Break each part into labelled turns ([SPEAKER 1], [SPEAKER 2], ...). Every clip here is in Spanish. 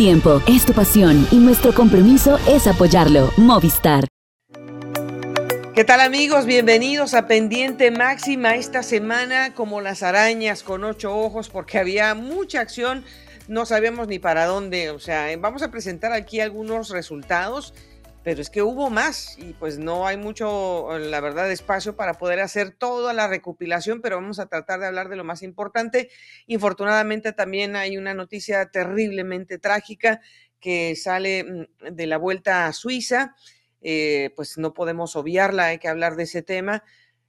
[SPEAKER 1] tiempo, es tu pasión y nuestro compromiso es apoyarlo. Movistar.
[SPEAKER 2] ¿Qué tal amigos? Bienvenidos a Pendiente Máxima esta semana como las arañas con ocho ojos porque había mucha acción, no sabíamos ni para dónde, o sea, vamos a presentar aquí algunos resultados pero es que hubo más y pues no hay mucho, la verdad, espacio para poder hacer toda la recopilación, pero vamos a tratar de hablar de lo más importante. Infortunadamente también hay una noticia terriblemente trágica que sale mm, de la vuelta a Suiza, eh, pues no podemos obviarla, hay que hablar de ese tema.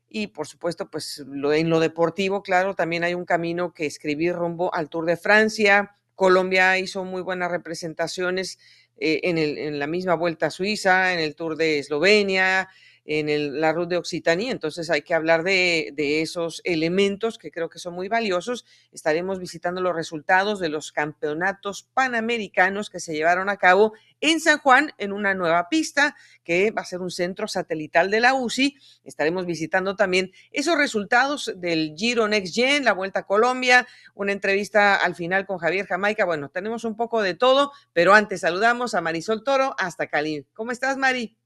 [SPEAKER 2] Y por supuesto, pues en lo deportivo, claro, también hay un camino que escribir rumbo al Tour de Francia. Colombia hizo muy buenas representaciones eh, en, la misma Vuelta a Suiza, en el Tour de Eslovenia, en la ruta de Occitania. Entonces hay que hablar de, esos elementos que creo que son muy valiosos. Estaremos visitando los resultados de los campeonatos panamericanos que se llevaron a cabo en San Juan en una nueva pista que va a ser un centro satelital de la UCI. Estaremos visitando también esos resultados del Giro Next Gen, la Vuelta a Colombia, una entrevista al final con Javier Jamaica. Bueno, tenemos un poco de todo, pero antes saludamos a Marisol Toro hasta Cali. ¿Cómo estás, Mari?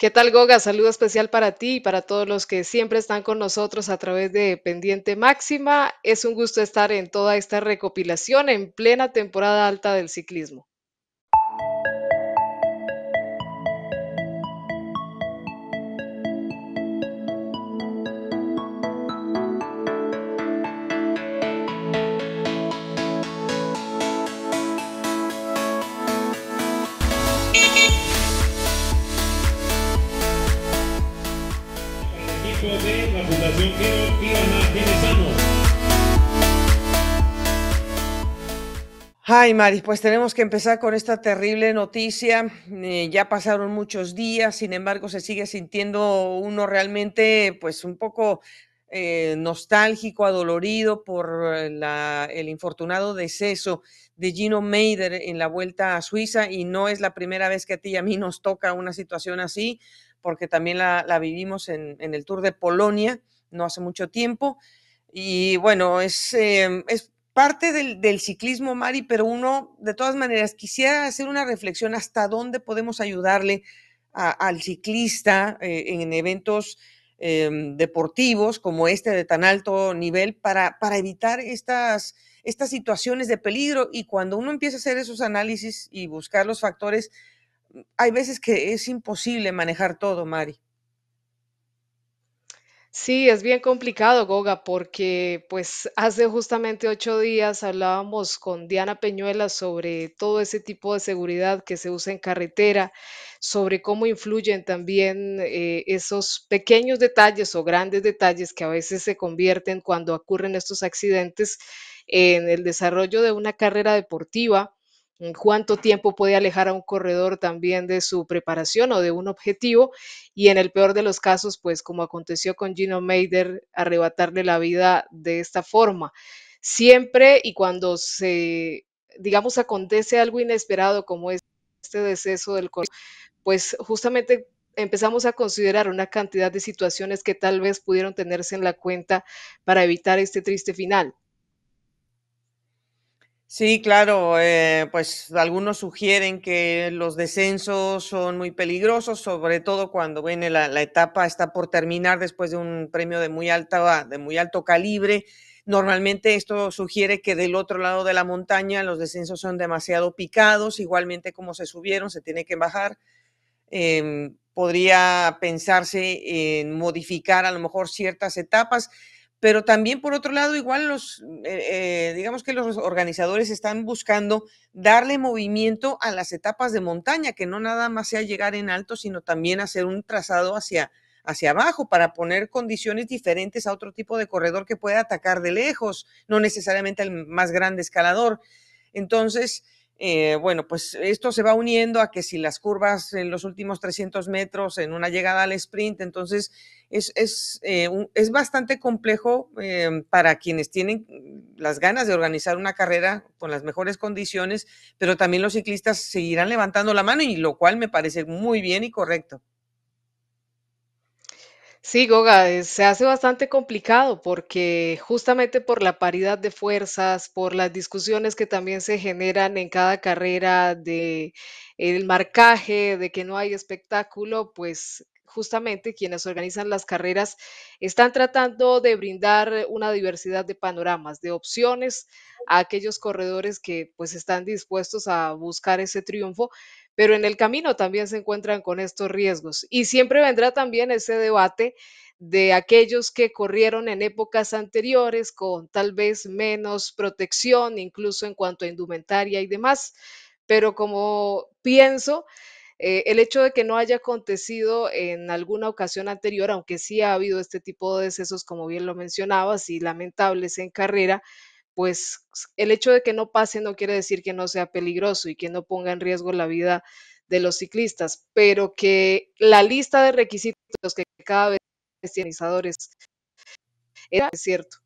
[SPEAKER 3] ¿Qué tal, Goga? Saludo especial para ti y para todos los que siempre están con nosotros a través de Pendiente Máxima. Es un gusto estar en toda esta recopilación en plena temporada alta del ciclismo.
[SPEAKER 2] Ay, Mari, pues tenemos que empezar con esta terrible noticia. Eh, ya pasaron muchos días, sin embargo, se sigue sintiendo uno realmente, pues, un poco eh, nostálgico, adolorido por el infortunado deceso de Gino Meider en la vuelta a Suiza. Y no es la primera vez que a ti y a mí nos toca una situación así, porque también la, vivimos en, el Tour de Polonia no hace mucho tiempo. Y bueno, es, es parte del, ciclismo, Mari, pero uno, de todas maneras, quisiera hacer una reflexión hasta dónde podemos ayudarle al ciclista eh, en eventos em, deportivos como este de tan alto nivel para, evitar estas situaciones de peligro. Y cuando uno empieza a hacer esos análisis y buscar los factores, hay veces que es imposible manejar todo, Mari.
[SPEAKER 3] Sí, es bien complicado, Goga, porque pues hace justamente ocho días hablábamos con Diana Peñuela sobre todo ese tipo de seguridad que se usa en carretera, sobre cómo influyen también eh, esos pequeños detalles o grandes detalles que a veces se convierten cuando ocurren estos accidentes en el desarrollo de una carrera deportiva cuánto tiempo puede alejar a un corredor también de su preparación o de un objetivo y en el peor de los casos, pues como aconteció con Gino Meider, arrebatarle la vida de esta forma. Siempre y cuando se, digamos, acontece algo inesperado como este deceso del corredor, pues justamente empezamos a considerar una cantidad de situaciones que tal vez pudieron tenerse en la cuenta para evitar este triste final.
[SPEAKER 2] Sí, claro, eh, pues algunos sugieren que los descensos son muy peligrosos, sobre todo cuando viene la, etapa está por terminar después de un premio de muy alta, de muy alto calibre. Normalmente esto sugiere que del otro lado de la montaña los descensos son demasiado picados, igualmente como se subieron, se tiene que bajar. Em, podría pensarse en modificar a lo mejor ciertas etapas pero también por otro lado, igual los, eh, eh, digamos que los organizadores están buscando darle movimiento a las etapas de montaña, que no nada más sea llegar en alto, sino también hacer un trazado hacia, hacia abajo para poner condiciones diferentes a otro tipo de corredor que pueda atacar de lejos, no necesariamente al más grande escalador. Entonces, eh, bueno, pues esto se va uniendo a que si las curvas en los últimos 300 metros en una llegada al sprint, entonces es, es, eh, es bastante complejo eh, para quienes tienen las ganas de organizar una carrera con las mejores condiciones, pero también los ciclistas seguirán levantando la mano y lo cual me parece muy bien y correcto.
[SPEAKER 3] Sí, Goga, eh, se hace bastante complicado porque justamente por la paridad de fuerzas, por las discusiones que también se generan en cada carrera de el marcaje, de que no hay espectáculo, pues justamente quienes organizan las carreras están tratando de brindar una diversidad de panoramas, de opciones a aquellos corredores que pues están dispuestos a buscar ese triunfo pero en el camino también se encuentran con estos riesgos. Y siempre vendrá también ese debate de aquellos que corrieron en épocas anteriores con tal vez menos protección, incluso en cuanto a indumentaria y demás. Pero como pienso, eh, el hecho de que no haya acontecido en alguna ocasión anterior, aunque sí ha habido este tipo de decesos, como bien lo mencionabas, y lamentables en carrera, pues el hecho de que no pase no quiere decir que no sea peligroso y que no ponga en riesgo la vida de los ciclistas, pero que la lista de requisitos que cada vez tiene era cierto.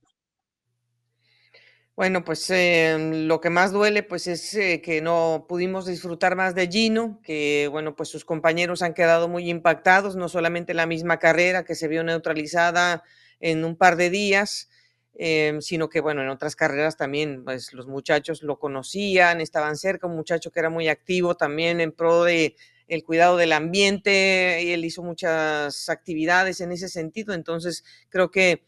[SPEAKER 2] Bueno, pues em, lo que más duele pues es eh, que no pudimos disfrutar más de Gino, que bueno, pues sus compañeros han quedado muy impactados, no solamente la misma carrera que se vio neutralizada en un par de días, Em, sino que bueno, en otras carreras también, pues los muchachos lo conocían, estaban cerca, un muchacho que era muy activo también en pro de el cuidado del ambiente y él hizo muchas actividades en ese sentido, entonces creo que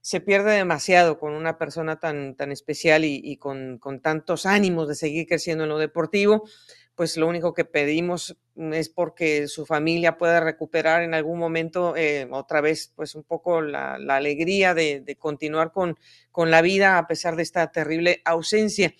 [SPEAKER 2] se pierde demasiado con una persona tan, tan especial y, con, con tantos ánimos de seguir creciendo en lo deportivo pues lo único que pedimos mm, es porque su familia pueda recuperar en algún momento eh, otra vez pues un poco la, alegría de, continuar con, con la vida a pesar de esta terrible ausencia.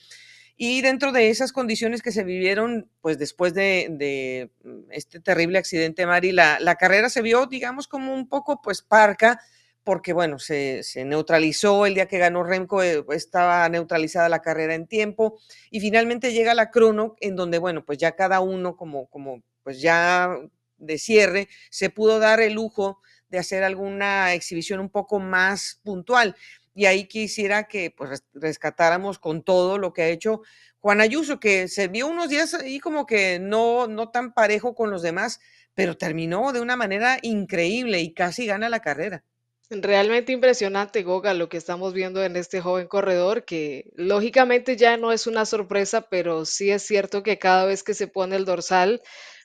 [SPEAKER 2] Y dentro de esas condiciones que se vivieron, pues después de, mm, este terrible accidente, Mari, la, la, carrera se vio, digamos, como un poco, pues, parca, porque, bueno, se, neutralizó el día que ganó Remco, eh, estaba neutralizada la carrera en tiempo y finalmente llega la crono en donde, bueno, pues ya cada uno como, como pues ya de cierre, se pudo dar el lujo de hacer alguna exhibición un poco más puntual. Y ahí quisiera que pues, rescatáramos con todo lo que ha hecho Juan Ayuso, que se vio unos días ahí como que no, no tan parejo con los demás, pero terminó de una manera increíble y casi gana la carrera.
[SPEAKER 3] Realmente impresionante, Goga, lo que estamos viendo en este joven corredor, que lógicamente ya no es una sorpresa, pero sí es cierto que cada vez que se pone el dorsal,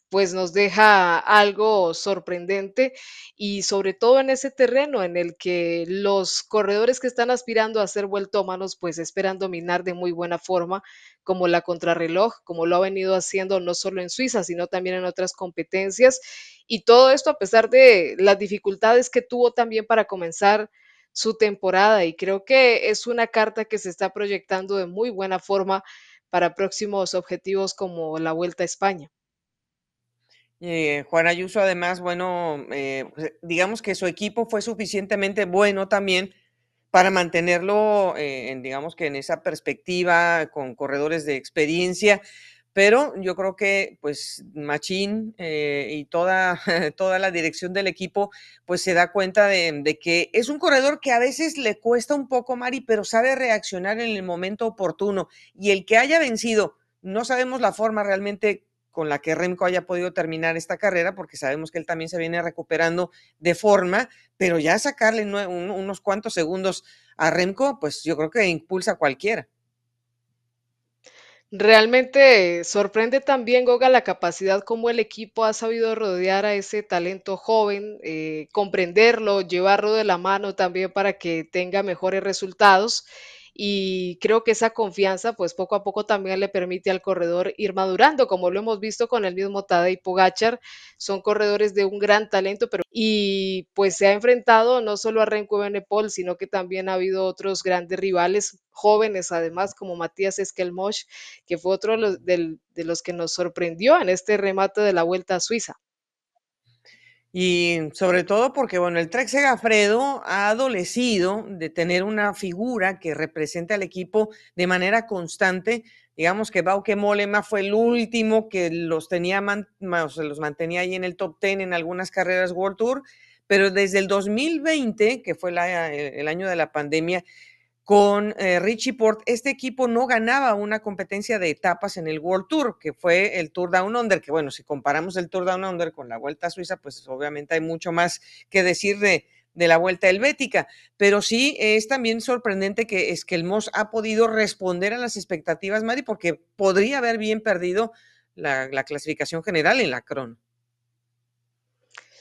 [SPEAKER 3] pues nos deja algo sorprendente y sobre todo en ese terreno en el que los corredores que están aspirando a ser vueltómanos, pues esperan dominar de muy buena forma, como la contrarreloj, como lo ha venido haciendo no solo en Suiza, sino también en otras competencias y todo esto a pesar de las dificultades que tuvo también para comenzar su temporada. Y creo que es una carta que se está proyectando de muy buena forma para próximos objetivos como la Vuelta a España.
[SPEAKER 2] Eh, Juan Ayuso, además, bueno, eh, pues, digamos que su equipo fue suficientemente bueno también para mantenerlo, eh, en, digamos que en esa perspectiva, con corredores de experiencia, pero yo creo que pues Machín eh, y toda, toda la dirección del equipo pues se da cuenta de, que es un corredor que a veces le cuesta un poco, Mari, pero sabe reaccionar en el momento oportuno. Y el que haya vencido, no sabemos la forma realmente con la que Remco haya podido terminar esta carrera, porque sabemos que él también se viene recuperando de forma, pero ya sacarle unos cuantos segundos a Remco, pues yo creo que impulsa a cualquiera.
[SPEAKER 3] Realmente sorprende también, Goga, la capacidad como el equipo ha sabido rodear a ese talento joven, eh, comprenderlo, llevarlo de la mano también para que tenga mejores resultados y creo que esa confianza pues poco a poco también le permite al corredor ir madurando, como lo hemos visto con el mismo Tadej Pogachar, son corredores de un gran talento, pero y pues se ha enfrentado no solo a Renko Benepol, sino que también ha habido otros grandes rivales jóvenes además como Matías Esquelmosh, que fue otro de los que nos sorprendió en este remate de la Vuelta a Suiza.
[SPEAKER 2] Y sobre todo porque, bueno, el Trek Segafredo ha adolecido de tener una figura que represente al equipo de manera constante. Digamos que Bauke Molema fue el último que los tenía, o sea, los mantenía ahí en el top 10 en algunas carreras World Tour, pero desde el 2020, que fue el año de la pandemia, con eh, Richie Port, este equipo no ganaba una competencia de etapas en el World Tour, que fue el Tour Down Under, que bueno, si comparamos el Tour Down Under con la Vuelta a Suiza, pues obviamente hay mucho más que decir de, de la Vuelta Helvética, pero sí es también sorprendente que es que el Moss ha podido responder a las expectativas, Mari, porque podría haber bien perdido la, la clasificación general en la Cron.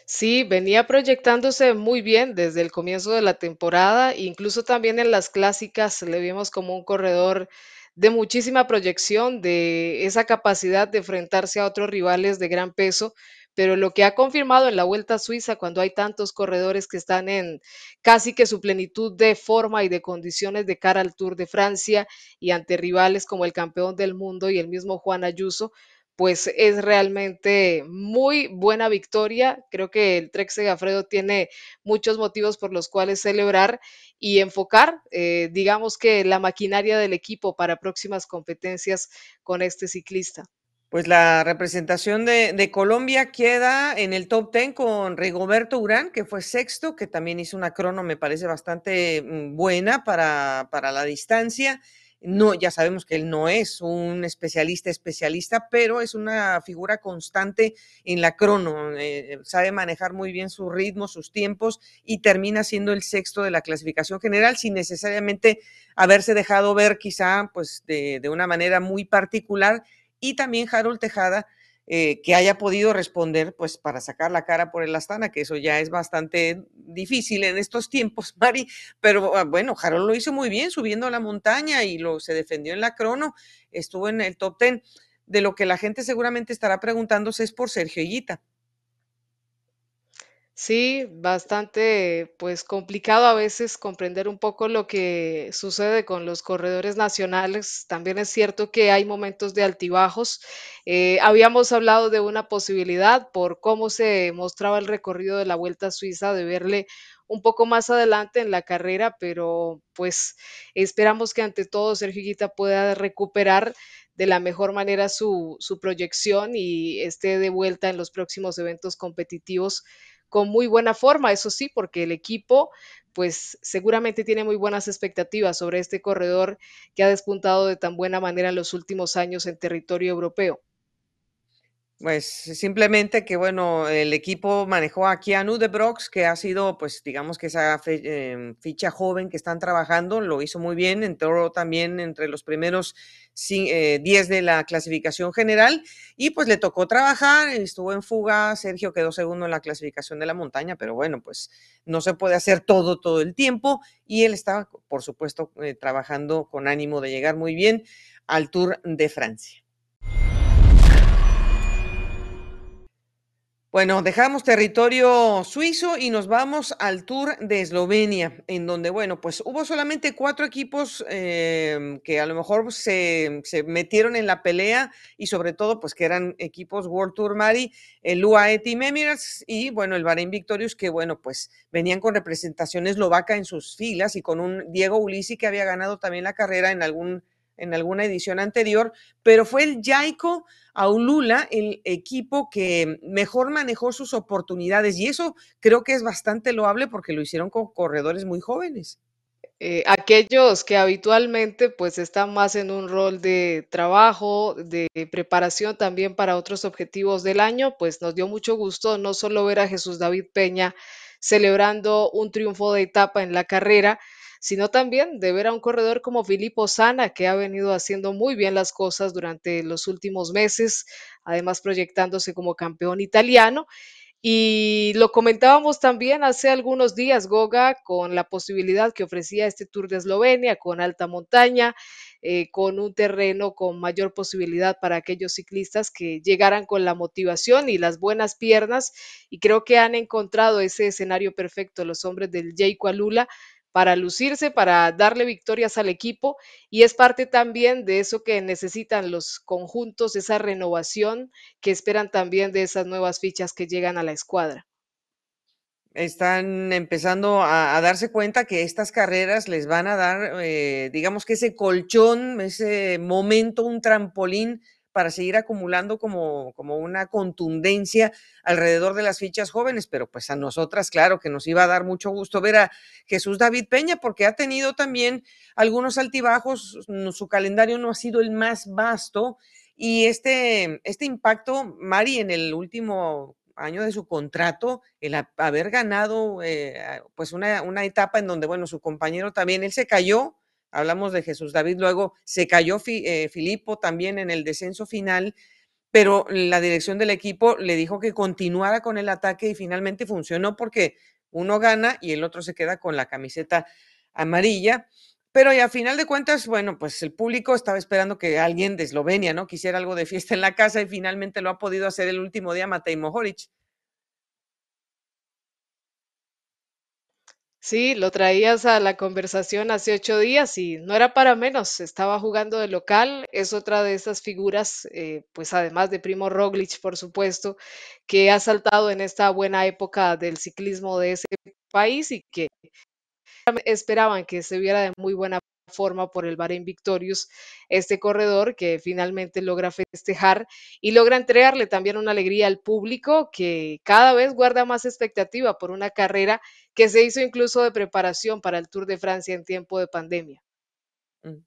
[SPEAKER 3] Sí, venía proyectándose muy bien desde el comienzo de la temporada, incluso también en las clásicas le vimos como un corredor de muchísima proyección, de esa capacidad de enfrentarse a otros rivales de gran peso, pero lo que ha confirmado en la Vuelta a Suiza, cuando hay tantos corredores que están en casi que su plenitud de forma y de condiciones de cara al Tour de Francia y ante rivales como el campeón del mundo y el mismo Juan Ayuso, pues es realmente muy buena victoria. Creo que el Trek Segafredo tiene muchos motivos por los cuales celebrar y enfocar, eh, digamos que la maquinaria del equipo para próximas competencias con este ciclista.
[SPEAKER 2] Pues la representación de, Colombia queda en el top 10 con Rigoberto Urán, que fue sexto, que también hizo una crono, me parece bastante mm, buena para, para la distancia. No, ya sabemos que él no es un especialista especialista, pero es una figura constante en la crono. Eh, sabe manejar muy bien su ritmo, sus tiempos y termina siendo el sexto de la clasificación general sin necesariamente haberse dejado ver quizá pues de, de una manera muy particular. Y también Harold Tejada, eh, que haya podido responder, pues para sacar la cara por el Astana, que eso ya es bastante difícil en estos tiempos, Mari, pero ah, bueno, Harold lo hizo muy bien subiendo a la montaña y lo se defendió en la crono, estuvo en el top ten. De lo que la gente seguramente estará preguntándose es por Sergio Higuita.
[SPEAKER 3] Sí, bastante, pues complicado a veces comprender un poco lo que sucede con los corredores nacionales. También es cierto que hay momentos de altibajos. Eh, habíamos hablado de una posibilidad por cómo se mostraba el recorrido de la Vuelta a Suiza, de verle un poco más adelante en la carrera, pero pues esperamos que ante todo Sergio Higuita pueda recuperar de la mejor manera su, su proyección y esté de vuelta en los próximos eventos competitivos con muy buena forma, eso sí, porque el equipo pues seguramente tiene muy buenas expectativas sobre este corredor que ha despuntado de tan buena manera en los últimos años en territorio europeo.
[SPEAKER 2] Pues simplemente que, bueno, el equipo manejó a Keanu de que ha sido, pues, digamos que esa em, ficha joven que están trabajando, lo hizo muy bien, entró también entre los primeros 10 eh, de la clasificación general y pues le tocó trabajar, estuvo en fuga, Sergio quedó segundo en la clasificación de la montaña, pero bueno, pues no se puede hacer todo todo el tiempo y él estaba, por supuesto, eh, trabajando con ánimo de llegar muy bien al Tour de Francia. Bueno, dejamos territorio suizo y nos vamos al Tour de Eslovenia, en donde, bueno, pues hubo solamente cuatro equipos em, que a lo mejor se, se, metieron en la pelea y sobre todo, pues que eran equipos World Tour Mari, el UAE Team Emirates y, bueno, el Bahrein Victorious, que, bueno, pues venían con representación eslovaca en sus filas y con un Diego Ulisi que había ganado también la carrera en algún en alguna edición anterior, pero fue el Jaico Aulula el equipo que mejor manejó sus oportunidades y eso creo que es bastante loable porque lo hicieron con corredores muy jóvenes.
[SPEAKER 3] Eh, aquellos que habitualmente pues están más en un rol de trabajo, de preparación también para otros objetivos del año, pues nos dio mucho gusto no solo ver a Jesús David Peña celebrando un triunfo de etapa en la carrera, sino también de ver a un corredor como Filippo Sana, que ha venido haciendo muy bien las cosas durante los últimos meses, además proyectándose como campeón italiano. Y lo comentábamos también hace algunos días, Goga, con la posibilidad que ofrecía este Tour de Eslovenia, con alta montaña, eh, con un terreno con mayor posibilidad para aquellos ciclistas que llegaran con la motivación y las buenas piernas. Y creo que han encontrado ese escenario perfecto los hombres del Jayco Alula para lucirse, para darle victorias al equipo y es parte también de eso que necesitan los conjuntos, esa renovación que esperan también de esas nuevas fichas que llegan a la escuadra.
[SPEAKER 2] Están empezando a, darse cuenta que estas carreras les van a dar, eh, digamos que ese colchón, ese momento, un trampolín para seguir acumulando como, como una contundencia alrededor de las fichas jóvenes, pero pues a nosotras, claro, que nos iba a dar mucho gusto ver a Jesús David Peña, porque ha tenido también algunos altibajos, su calendario no ha sido el más vasto y este, este impacto, Mari, en el último año de su contrato, el haber ganado eh, pues una, una, etapa en donde, bueno, su compañero también, él se cayó, hablamos de Jesús David, luego se cayó eh, Filipo también en el descenso final, pero la dirección del equipo le dijo que continuara con el ataque y finalmente funcionó porque uno gana y el otro se queda con la camiseta amarilla. Pero y a final de cuentas, bueno, pues el público estaba esperando que alguien de Eslovenia, ¿no? Quisiera algo de fiesta en la casa y finalmente lo ha podido hacer el último día Matej Mohoric.
[SPEAKER 3] Sí, lo traías a la conversación hace ocho días y no era para menos, estaba jugando de local, es otra de esas figuras, eh, pues además de Primo Roglic, por supuesto, que ha saltado en esta buena época del ciclismo de ese país y que esperaban que se viera de muy buena forma por el Bahrein Victorious, este corredor que finalmente logra festejar y logra entregarle también una alegría al público que cada vez guarda más expectativa por una carrera que se hizo incluso de preparación para el Tour de Francia en tiempo de pandemia.
[SPEAKER 2] Mm.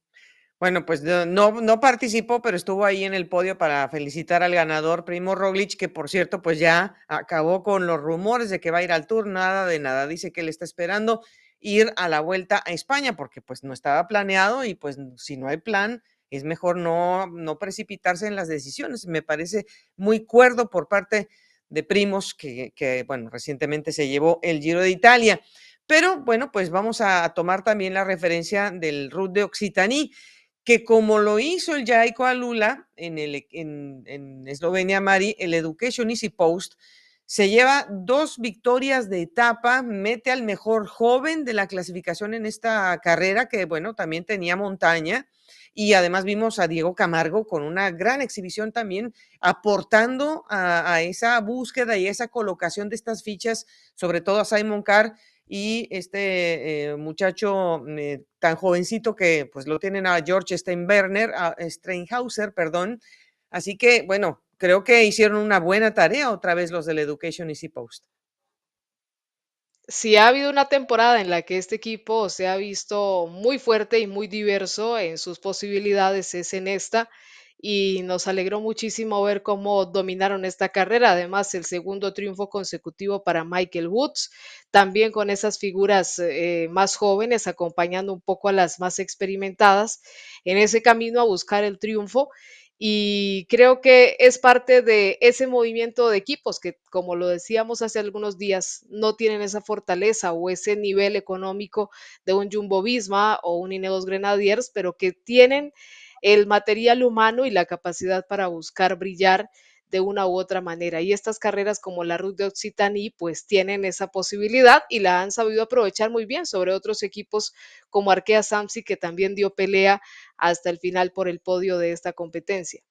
[SPEAKER 2] Bueno, pues no, no participó, pero estuvo ahí en el podio para felicitar al ganador, Primo Roglic, que por cierto, pues ya acabó con los rumores de que va a ir al Tour, nada de nada, dice que él está esperando ir a la vuelta a España, porque pues no estaba planeado y pues si no hay plan, es mejor no, no precipitarse en las decisiones. Me parece muy cuerdo por parte de Primos, que, bueno, recientemente se llevó el Giro de Italia. Pero bueno, pues vamos a tomar también la referencia del Route de Occitanie, que como lo hizo el Jaico Alula en, el, en, en Eslovenia, Mari, el Education Easy Post, se lleva dos victorias de etapa, mete al mejor joven de la clasificación en esta carrera, que bueno, también tenía montaña. Y además vimos a Diego Camargo con una gran exhibición también, aportando a, esa búsqueda y esa colocación de estas fichas, sobre todo a Simon Carr y este eh, muchacho eh, tan jovencito que pues lo tienen a George Steinberner, a Steinhauser, perdón. Así que bueno, creo que hicieron una buena tarea otra vez los del Education Easy Post.
[SPEAKER 3] Si ha habido una temporada en la que este equipo se ha visto muy fuerte y muy diverso en sus posibilidades, es en esta, y nos alegró muchísimo ver cómo dominaron esta carrera. Además, el segundo triunfo consecutivo para Michael Woods, también con esas figuras eh, más jóvenes acompañando un poco a las más experimentadas en ese camino a buscar el triunfo y creo que es parte de ese movimiento de equipos que, como lo decíamos hace algunos días, no tienen esa fortaleza o ese nivel económico de un Jumbo Visma o un Ineos Grenadiers, pero que tienen el material humano y la capacidad para buscar brillar de una u otra manera. Y estas carreras como la Ruta de Occitanie pues tienen esa posibilidad y la han sabido aprovechar muy bien sobre otros equipos como Arkea Samsi que también dio pelea hasta el final por el podio de esta competencia.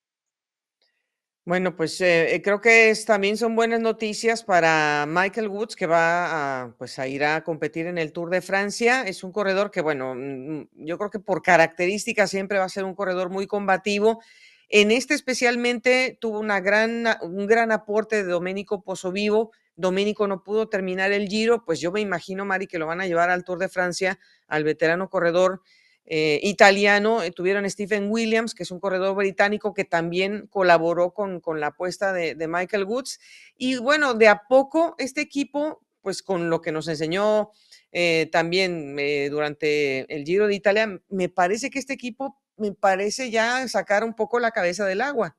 [SPEAKER 2] Bueno, pues eh, eh, creo que también son buenas noticias para Michael Woods, que va a, pues, a ir a competir en el Tour de Francia. Es un corredor que, bueno, mm, mm, yo creo que por características siempre va a ser un corredor muy combativo en este especialmente tuvo una gran, un gran aporte de Domenico Vivo. Domenico no pudo terminar el giro, pues yo me imagino, Mari, que lo van a llevar al Tour de Francia, al veterano corredor eh, italiano. Eh, tuvieron Stephen Williams, que es un corredor británico que también colaboró con, con la apuesta de, Michael Woods. Y bueno, de a poco este equipo, pues con lo que nos enseñó eh, también durante el Giro de Italia, me parece que este equipo me parece ya sacar un poco la cabeza del agua.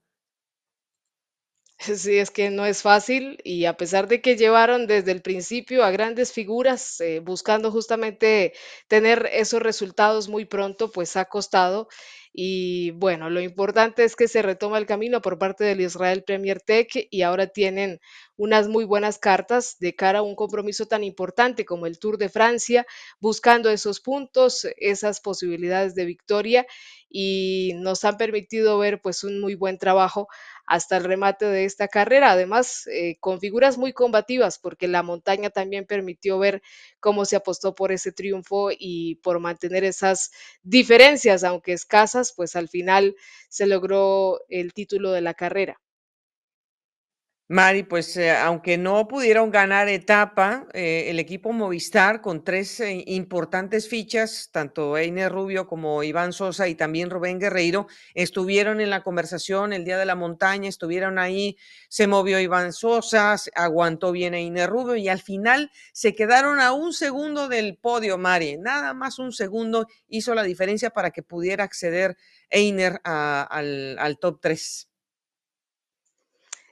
[SPEAKER 3] Sí, es que no es fácil y a pesar de que llevaron desde el principio a grandes figuras eh, buscando justamente tener esos resultados muy pronto, pues ha costado. Y bueno, lo importante es que se retoma el camino por parte del Israel Premier Tech y ahora tienen unas muy buenas cartas de cara a un compromiso tan importante como el Tour de Francia, buscando esos puntos, esas posibilidades de victoria y nos han permitido ver pues un muy buen trabajo hasta el remate de esta carrera. Además, eh, con figuras muy combativas, porque la montaña también permitió ver cómo se apostó por ese triunfo y por mantener esas diferencias, aunque escasas, pues al final se logró el título de la carrera.
[SPEAKER 2] Mari, pues eh, aunque no pudieron ganar etapa, eh, el equipo Movistar con tres eh, importantes fichas, tanto Einer Rubio como Iván Sosa y también Rubén Guerreiro, estuvieron en la conversación el día de la montaña, estuvieron ahí, se movió Iván Sosa, aguantó bien Einer Rubio y al final se quedaron a un segundo del podio, Mari, nada más un segundo hizo la diferencia para que pudiera acceder Einer al, top 3.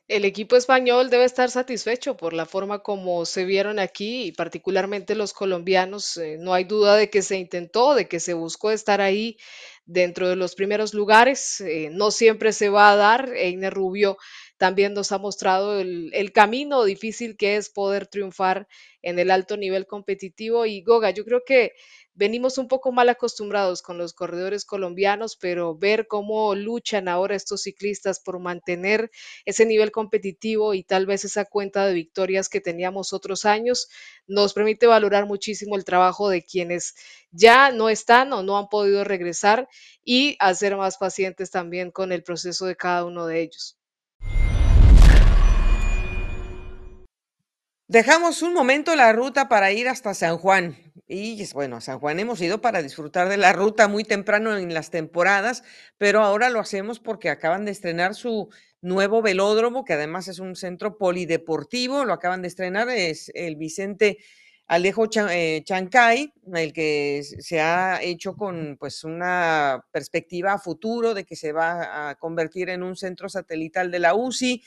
[SPEAKER 3] El equipo español debe estar satisfecho por la forma como se vieron aquí y particularmente los colombianos. Eh, no hay duda de que se intentó, de que se buscó estar ahí dentro de los primeros lugares. Eh, no siempre se va a dar. Einer Rubio también nos ha mostrado el, el camino difícil que es poder triunfar en el alto nivel competitivo. Y Goga, yo creo que venimos un poco mal acostumbrados con los corredores colombianos, pero ver cómo luchan ahora estos ciclistas por mantener ese nivel competitivo y tal vez esa cuenta de victorias que teníamos otros años, nos permite valorar muchísimo el trabajo de quienes ya no están o no han podido regresar y hacer más pacientes también con el proceso de cada uno de ellos.
[SPEAKER 2] Dejamos un momento la ruta para ir hasta San Juan. Y bueno, a San Juan hemos ido para disfrutar de la ruta muy temprano en las temporadas, pero ahora lo hacemos porque acaban de estrenar su nuevo velódromo, que además es un centro polideportivo, lo acaban de estrenar, es el Vicente Alejo eh, Chancay, el que se ha hecho con pues una perspectiva a futuro de que se va a convertir en un centro satelital de la UCI.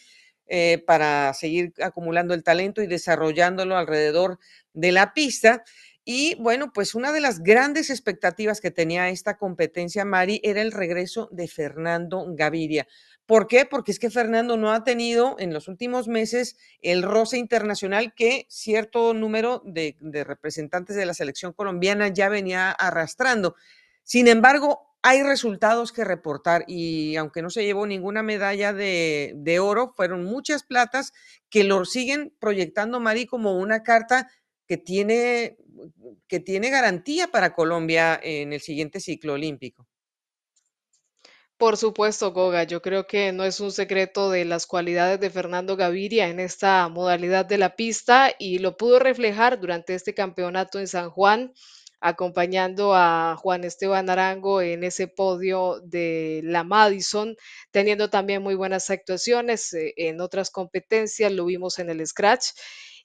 [SPEAKER 2] Eh, para seguir acumulando el talento y desarrollándolo alrededor de la pista. Y bueno, pues una de las grandes expectativas que tenía esta competencia, Mari, era el regreso de Fernando Gaviria. ¿Por qué? Porque es que Fernando no ha tenido en los últimos meses el roce internacional que cierto número de, representantes de la selección colombiana ya venía arrastrando. Sin embargo, hay resultados que reportar y aunque no se llevó ninguna medalla de, de, oro, fueron muchas platas que lo siguen proyectando, Mari, como una carta que tiene, que tiene garantía para Colombia en el siguiente ciclo olímpico.
[SPEAKER 3] Por supuesto, Goga, yo creo que no es un secreto de las cualidades de Fernando Gaviria en esta modalidad de la pista y lo pudo reflejar durante este campeonato en San Juan acompañando a Juan Esteban Arango en ese podio de la Madison, teniendo también muy buenas actuaciones eh, en otras competencias, lo vimos en el Scratch.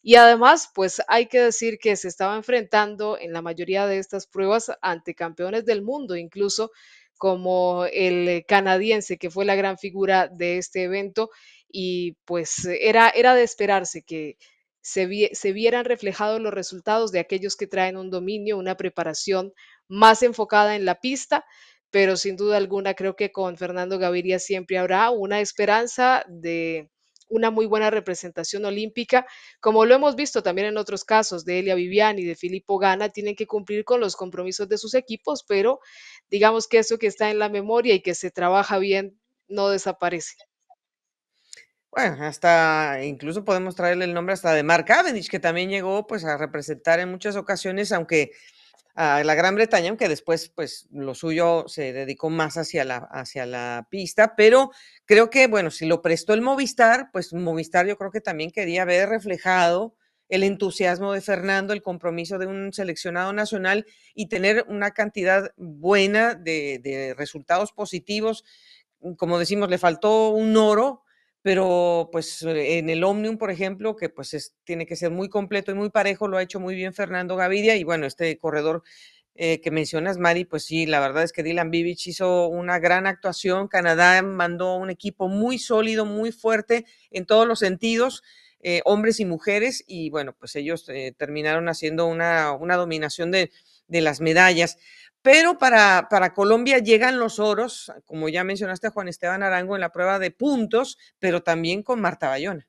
[SPEAKER 3] Y además, pues hay que decir que se estaba enfrentando en la mayoría de estas pruebas ante campeones del mundo, incluso como el canadiense, que fue la gran figura de este evento, y pues era, era de esperarse que se, vieran reflejados los resultados de aquellos que traen un dominio, una preparación más enfocada en la pista, pero sin duda alguna creo que con Fernando Gaviria siempre habrá una esperanza de una muy buena representación olímpica, como lo hemos visto también en otros casos de Elia Viviani y de Filippo Gana, tienen que cumplir con los compromisos de sus equipos, pero digamos que eso que está en la memoria y que se trabaja bien no desaparece.
[SPEAKER 2] Bueno, hasta incluso podemos traerle el nombre hasta de Mark Cavendish, que también llegó pues a representar en muchas ocasiones, aunque a la Gran Bretaña, aunque después pues lo suyo se dedicó más hacia la, hacia la pista, pero creo que bueno, si lo prestó el Movistar, pues Movistar yo creo que también quería ver reflejado el entusiasmo de Fernando, el compromiso de un seleccionado nacional y tener una cantidad buena de, de resultados positivos. Como decimos, le faltó un oro, pero pues eh, en el Omnium, por ejemplo, que pues tiene que ser muy completo y muy parejo, lo ha hecho muy bien Fernando Gaviria y bueno, este corredor eh, que mencionas, Mari, pues sí, la verdad es que Dylan Bibich hizo una gran actuación, Canadá mandó un equipo muy sólido, muy fuerte en todos los sentidos, eh, hombres y mujeres, y bueno, pues ellos terminaron haciendo una, una dominación de, de las medallas. Pero para, para, Colombia llegan los oros, como ya mencionaste a Juan Esteban Arango en la prueba de puntos, pero también con Marta Bayona.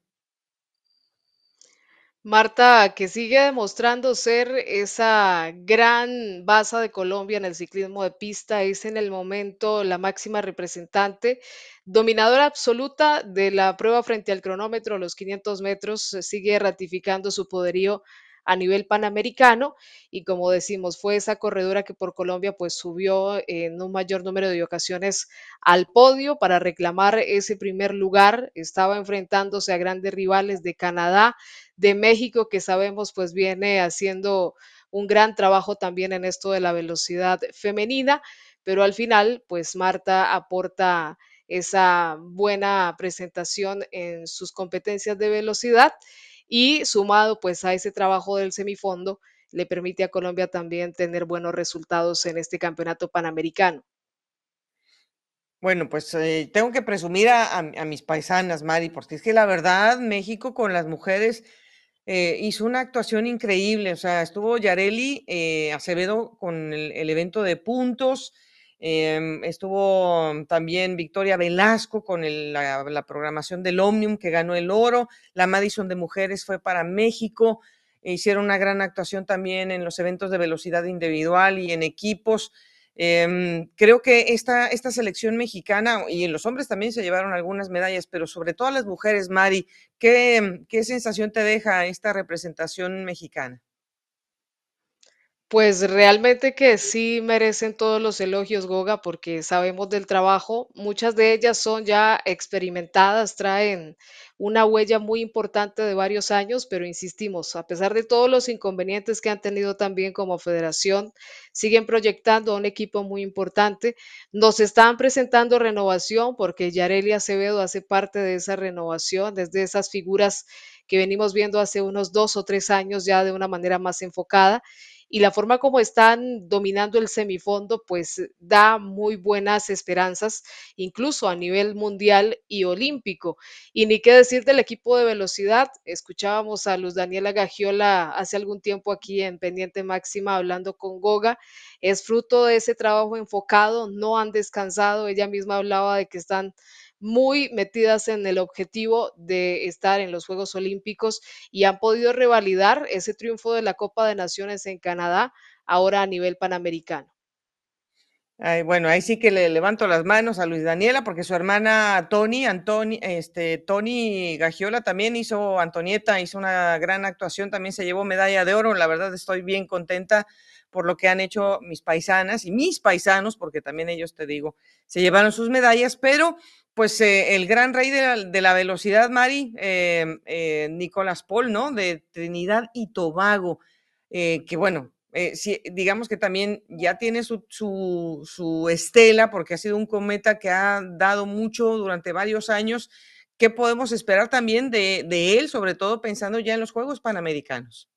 [SPEAKER 3] Marta, que sigue demostrando ser esa gran baza de Colombia en el ciclismo de pista, es en el momento la máxima representante, dominadora absoluta de la prueba frente al cronómetro, los 500 metros, sigue ratificando su poderío a nivel panamericano y como decimos, fue esa corredora que por Colombia pues subió en un mayor número de ocasiones al podio para reclamar ese primer lugar, estaba enfrentándose a grandes rivales de Canadá, de México, que sabemos pues viene haciendo un gran trabajo también en esto de la velocidad femenina, pero al final pues Marta aporta esa buena presentación en sus competencias de velocidad y sumado pues a ese trabajo del semifondo le permite a Colombia también tener buenos resultados en este campeonato panamericano.
[SPEAKER 2] Bueno, pues eh, tengo que presumir a, mis paisanas, Mari, porque es que la verdad, México con las mujeres eh, hizo una actuación increíble. O sea, estuvo Yareli eh, Acevedo con el, evento de puntos, eh, estuvo también Victoria Velasco con el, la, programación del Omnium que ganó el oro. La Madison de Mujeres fue para México. E hicieron una gran actuación también en los eventos de velocidad individual y en equipos. Eh, creo que esta, selección mexicana y los hombres también se llevaron algunas medallas, pero sobre todo a las mujeres, Mari, ¿qué, qué sensación te deja esta representación mexicana?
[SPEAKER 3] Pues realmente que sí merecen todos los elogios, Goga, porque sabemos del trabajo. Muchas de ellas son ya experimentadas, traen una huella muy importante de varios años, pero insistimos, a pesar de todos los inconvenientes que han tenido también como federación, siguen proyectando a un equipo muy importante. Nos están presentando renovación porque Yareli Acevedo hace parte de esa renovación, desde esas figuras que venimos viendo hace unos dos o tres años ya de una manera más enfocada y la forma como están dominando el semifondo, pues da muy buenas esperanzas, incluso a nivel mundial y olímpico. Y ni qué decir del equipo de velocidad. Escuchábamos a Luz Daniela Gagiola hace algún tiempo aquí en Pendiente Máxima hablando con Goga. Es fruto de ese trabajo enfocado, no han descansado. Ella misma hablaba de que están muy metidas en el objetivo de estar en los Juegos Olímpicos y han podido revalidar ese triunfo de la Copa de Naciones en Canadá ahora a nivel panamericano.
[SPEAKER 2] Ay, bueno, ahí sí que le levanto las manos a Luis Daniela porque su hermana Tony, Antoni, este, Tony Gagiola también hizo, Antonieta hizo una gran actuación, también se llevó medalla de oro. La verdad estoy bien contenta por lo que han hecho mis paisanas y mis paisanos, porque también ellos, te digo, se llevaron sus medallas, pero pues eh, el gran rey de la, de la velocidad, Mari, eh, eh, Nicolás Paul, ¿no? De Trinidad y Tobago, eh, que bueno, sí, digamos que también ya tiene su, su, estela, porque ha sido un cometa que ha dado mucho durante varios años. ¿Qué podemos esperar también de él, sobre todo pensando ya en los Juegos Panamericanos?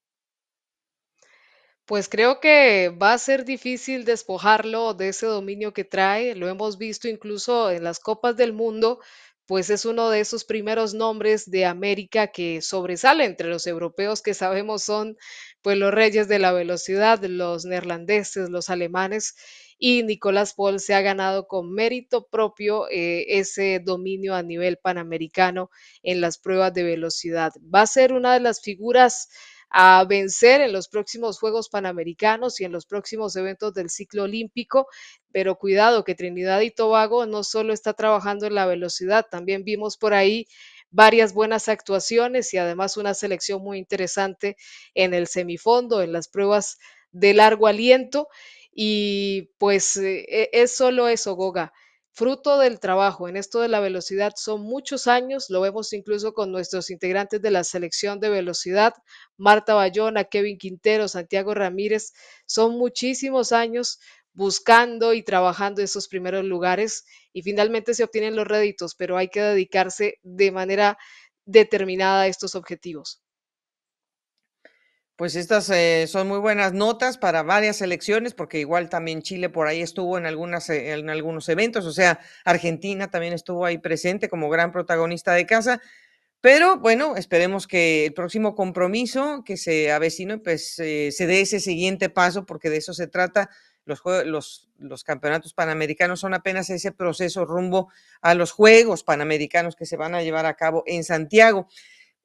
[SPEAKER 3] Pues creo que va a ser difícil despojarlo de ese dominio que trae. Lo hemos visto incluso en las Copas del Mundo, pues es uno de esos primeros nombres de América que sobresale entre los europeos que sabemos son pues los reyes de la velocidad, los neerlandeses, los alemanes. Y Nicolás Paul se ha ganado con mérito propio eh, ese dominio a nivel panamericano en las pruebas de velocidad. Va a ser una de las figuras a vencer en los próximos Juegos Panamericanos y en los próximos eventos del ciclo olímpico. Pero cuidado que Trinidad y Tobago no solo está trabajando en la velocidad, también vimos por ahí varias buenas actuaciones y además una selección muy interesante en el semifondo, en las pruebas de largo aliento. Y pues eh, es solo eso, Goga fruto del trabajo en esto de la velocidad son muchos años, lo vemos incluso con nuestros integrantes de la selección de velocidad, Marta Bayona, Kevin Quintero, Santiago Ramírez, son muchísimos años buscando y trabajando esos primeros lugares y finalmente se obtienen los réditos, pero hay que dedicarse de manera determinada a estos objetivos.
[SPEAKER 2] Pues estas eh, son muy buenas notas para varias selecciones, porque igual también Chile por ahí estuvo en, algunas, eh, en algunos eventos, o sea, Argentina también estuvo ahí presente como gran protagonista de casa. Pero bueno, esperemos que el próximo compromiso que se avecine, pues eh, se dé ese siguiente paso, porque de eso se trata. Los, los, los campeonatos panamericanos son apenas ese proceso rumbo a los Juegos Panamericanos que se van a llevar a cabo en Santiago.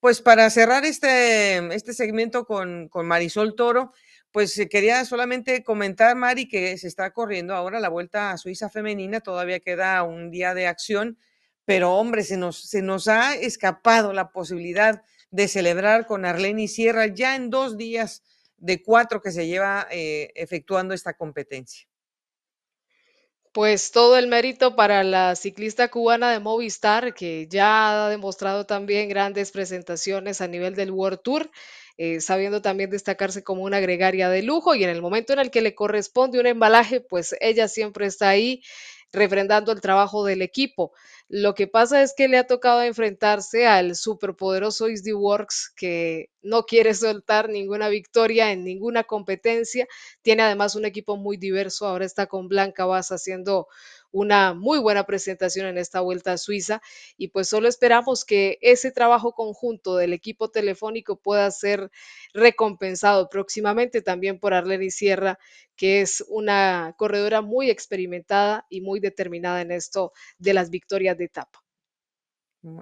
[SPEAKER 2] Pues para cerrar este, este segmento con, con Marisol Toro, pues eh, quería solamente comentar, Mari, que se está corriendo ahora la vuelta a Suiza femenina, todavía queda un día de acción, pero hombre, se nos, se nos ha escapado la posibilidad de celebrar con Arlene y Sierra ya en dos días de cuatro que se lleva eh, efectuando esta competencia.
[SPEAKER 3] Pues todo el mérito para la ciclista cubana de Movistar, que ya ha demostrado también grandes presentaciones a nivel del World Tour. Eh, sabiendo también destacarse como una gregaria de lujo y en el momento en el que le corresponde un embalaje, pues ella siempre está ahí refrendando el trabajo del equipo. Lo que pasa es que le ha tocado enfrentarse al superpoderoso Isdy Works que no quiere soltar ninguna victoria en ninguna competencia. Tiene además un equipo muy diverso. Ahora está con Blanca Vaz haciendo una muy buena presentación en esta vuelta a Suiza y pues solo esperamos que ese trabajo conjunto del equipo telefónico pueda ser recompensado próximamente también por Arlene Sierra, que es una corredora muy experimentada y muy determinada en esto de las victorias de etapa.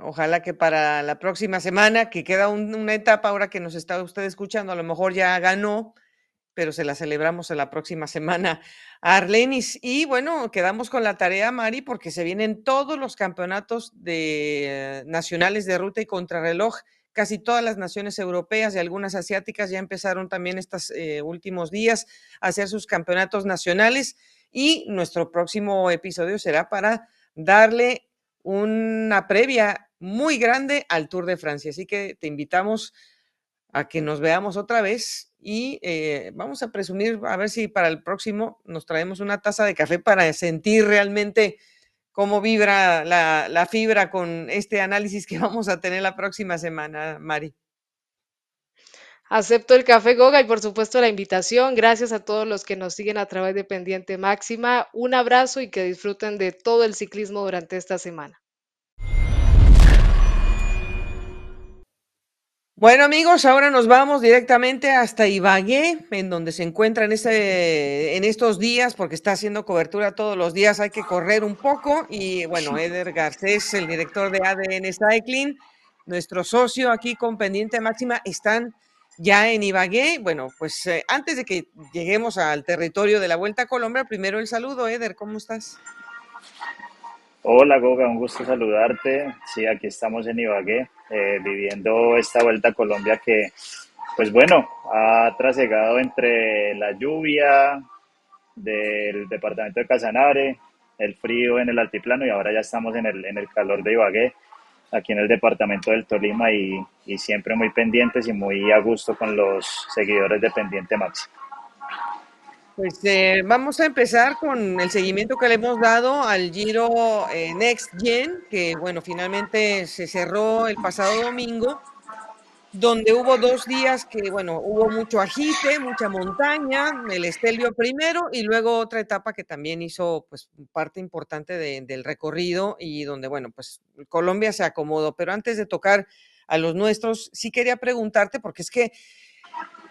[SPEAKER 2] Ojalá que para la próxima semana, que queda una etapa ahora que nos está usted escuchando, a lo mejor ya ganó pero se la celebramos en la próxima semana Arlenis. Y bueno, quedamos con la tarea, Mari, porque se vienen todos los campeonatos de, nacionales de ruta y contrarreloj. Casi todas las naciones europeas y algunas asiáticas ya empezaron también estos eh, últimos días a hacer sus campeonatos nacionales. Y nuestro próximo episodio será para darle una previa muy grande al Tour de Francia. Así que te invitamos a que nos veamos otra vez y eh, vamos a presumir a ver si para el próximo nos traemos una taza de café para sentir realmente cómo vibra la, la fibra con este análisis que vamos a tener la próxima semana, Mari.
[SPEAKER 3] Acepto el café Goga y por supuesto la invitación. Gracias a todos los que nos siguen a través de Pendiente Máxima. Un abrazo y que disfruten de todo el ciclismo durante esta semana.
[SPEAKER 2] Bueno amigos, ahora nos vamos directamente hasta Ibagué, en donde se encuentra en, este, en estos días, porque está haciendo cobertura todos los días, hay que correr un poco. Y bueno, Eder Garcés, el director de ADN Cycling, nuestro socio aquí con Pendiente Máxima, están ya en Ibagué. Bueno, pues eh, antes de que lleguemos al territorio de la Vuelta a Colombia, primero el saludo, Eder, ¿cómo estás?
[SPEAKER 4] Hola Goga, un gusto saludarte. Sí, aquí estamos en Ibagué, eh, viviendo esta vuelta a Colombia que, pues bueno, ha trasegado entre la lluvia del departamento de Casanare, el frío en el altiplano y ahora ya estamos en el, en el calor de Ibagué, aquí en el departamento del Tolima y, y siempre muy pendientes y muy a gusto con los seguidores de Pendiente Máximo.
[SPEAKER 2] Pues eh, vamos a empezar con el seguimiento que le hemos dado al Giro eh, Next Gen, que bueno, finalmente se cerró el pasado domingo, donde hubo dos días que, bueno, hubo mucho agite, mucha montaña, el Estelvio primero y luego otra etapa que también hizo pues parte importante del recorrido y donde, bueno, pues Colombia se acomodó. Pero antes de tocar a los nuestros, sí quería preguntarte, porque es que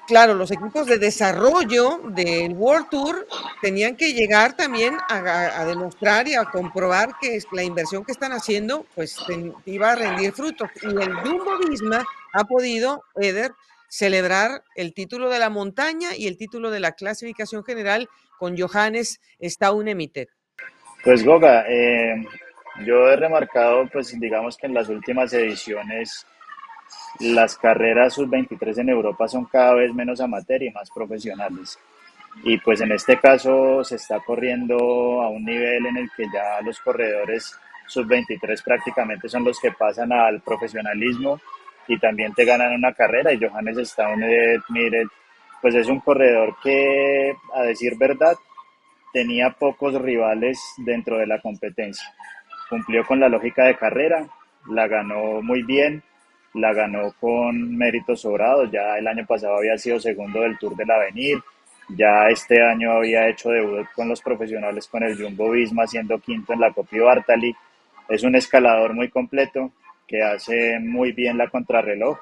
[SPEAKER 2] claro, los equipos de desarrollo del World Tour tenían que llegar también a, demostrar y a comprobar que la inversión que están haciendo pues iba a rendir frutos. Y el Jumbo Visma ha podido, Eder, celebrar el título de la montaña y el título de la clasificación general con Johannes Staunemitet.
[SPEAKER 4] Pues Goga, eh, yo he remarcado, pues digamos que en las últimas ediciones las carreras sub-23 en Europa son cada vez menos amateur y más profesionales. Y pues en este caso se está corriendo a un nivel en el que ya los corredores sub-23 prácticamente son los que pasan al profesionalismo y también te ganan una carrera. Y Johannes Staunet, mire, pues es un corredor que, a decir verdad, tenía pocos rivales dentro de la competencia. Cumplió con la lógica de carrera, la ganó muy bien la ganó con méritos sobrados. Ya el año pasado había sido segundo del Tour del Avenir. Ya este año había hecho debut con los profesionales con el Jumbo Visma, siendo quinto en la Copia Bartali. Es un escalador muy completo que hace muy bien la contrarreloj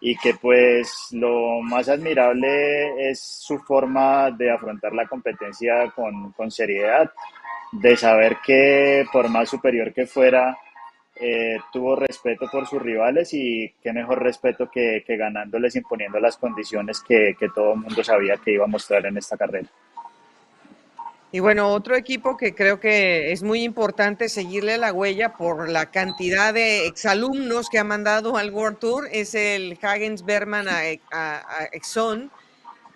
[SPEAKER 4] y que pues lo más admirable es su forma de afrontar la competencia con, con seriedad, de saber que por más superior que fuera, eh, tuvo respeto por sus rivales y qué mejor respeto que, que ganándoles, imponiendo las condiciones que, que todo el mundo sabía que iba a mostrar en esta carrera.
[SPEAKER 2] Y bueno, otro equipo que creo que es muy importante seguirle la huella por la cantidad de exalumnos que ha mandado al World Tour es el Hagens Berman a, a Exxon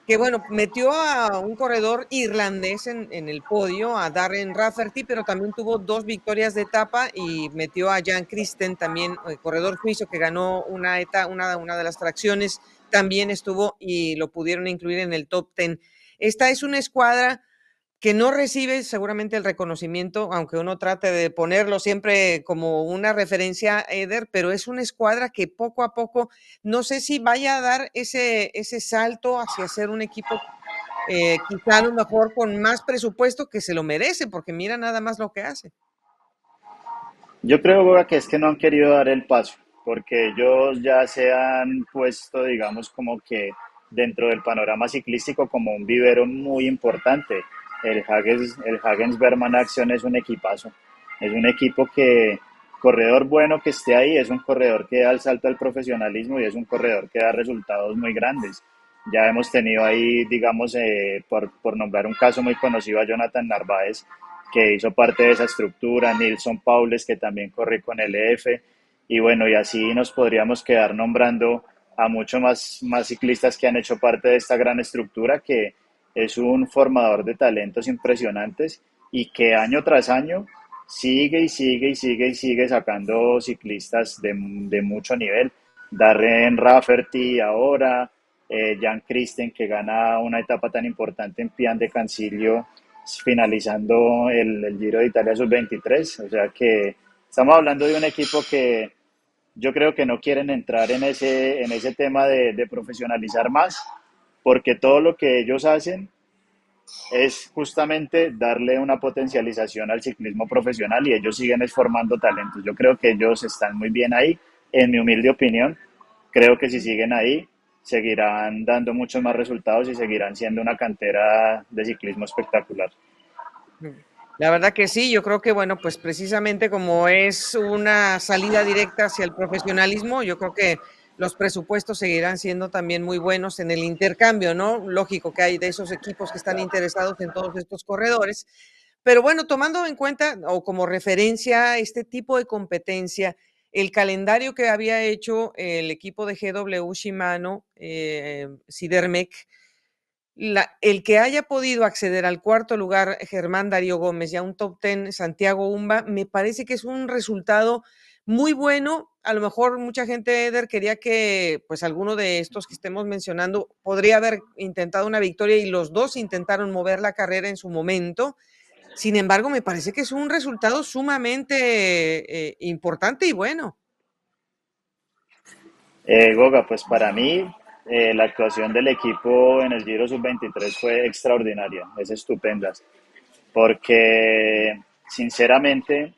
[SPEAKER 2] que bueno, metió a un corredor irlandés en, el podio, a Darren Rafferty, pero también tuvo dos victorias de etapa y metió a Jan Christen, también eh, corredor suizo que ganó una, eta, una, una de las tracciones, también estuvo y lo pudieron incluir en el top 10. Esta es una escuadra que no recibe seguramente el reconocimiento, aunque uno trate de ponerlo siempre como una referencia, Eder, pero es una escuadra que poco a poco, no sé si vaya a dar ese, ese salto hacia ser un equipo eh, quizá a lo mejor con más presupuesto que se lo merece, porque mira nada más lo que hace.
[SPEAKER 4] Yo creo que es que no han querido dar el paso, porque ellos ya se han puesto, digamos, como que dentro del panorama ciclístico como un vivero muy importante el Hagens, el Hagens Berman Action es un equipazo. Es un equipo que, corredor bueno que esté ahí, es un corredor que da el salto al profesionalismo y es un corredor que da resultados muy grandes. Ya hemos tenido ahí, digamos, eh, por, por, nombrar un caso muy conocido a Jonathan Narváez, que hizo parte de esa estructura, Nilson Paules, que también corre con el EF, y bueno, y así nos podríamos quedar nombrando a muchos más, más ciclistas que han hecho parte de esta gran estructura que, es un formador de talentos impresionantes y que año tras año sigue y sigue y sigue y sigue sacando ciclistas de, mucho nivel. Darren Rafferty ahora, eh, Jan Christen que gana una etapa tan importante en Pian de Cancilio finalizando el, Giro de Italia sub-23. O sea que estamos hablando de un equipo que yo creo que no quieren entrar en ese, en ese tema de, de profesionalizar más, porque todo lo que ellos hacen es justamente darle una potencialización al ciclismo profesional y ellos siguen formando talentos. Yo creo que ellos están muy bien ahí, en mi humilde opinión. Creo que si siguen ahí, seguirán dando muchos más resultados y seguirán siendo una cantera de ciclismo espectacular.
[SPEAKER 2] La verdad que sí, yo creo que, bueno, pues precisamente como es una salida directa hacia el profesionalismo, yo creo que los presupuestos seguirán siendo también muy buenos en el intercambio, ¿no? Lógico que hay de esos equipos que están interesados en todos estos corredores. Pero bueno, tomando en cuenta o como referencia este tipo de competencia, el calendario que había hecho el equipo de GW Shimano, eh, Sidermec, el que haya podido acceder al cuarto lugar Germán Darío Gómez y a un top ten Santiago Umba, me parece que es un resultado muy bueno. A lo mejor mucha gente, Eder, quería que pues alguno de estos que estemos mencionando podría haber intentado una victoria y los dos intentaron mover la carrera en su momento. Sin embargo, me parece que es un resultado sumamente eh, importante y bueno.
[SPEAKER 4] Eh, Goga, pues para mí eh, la actuación del equipo en el Giro Sub-23 fue extraordinaria, es estupenda, porque sinceramente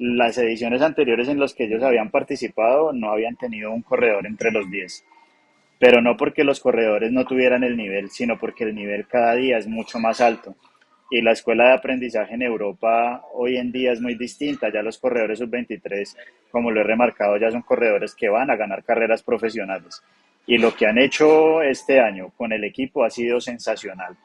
[SPEAKER 4] las ediciones anteriores en las que ellos habían participado no habían tenido un corredor entre los 10. Pero no porque los corredores no tuvieran el nivel, sino porque el nivel cada día es mucho más alto. Y la escuela de aprendizaje en Europa hoy en día es muy distinta. Ya los corredores sub-23, como lo he remarcado, ya son corredores que van a ganar carreras profesionales. Y lo que han hecho este año con el equipo ha sido sensacional.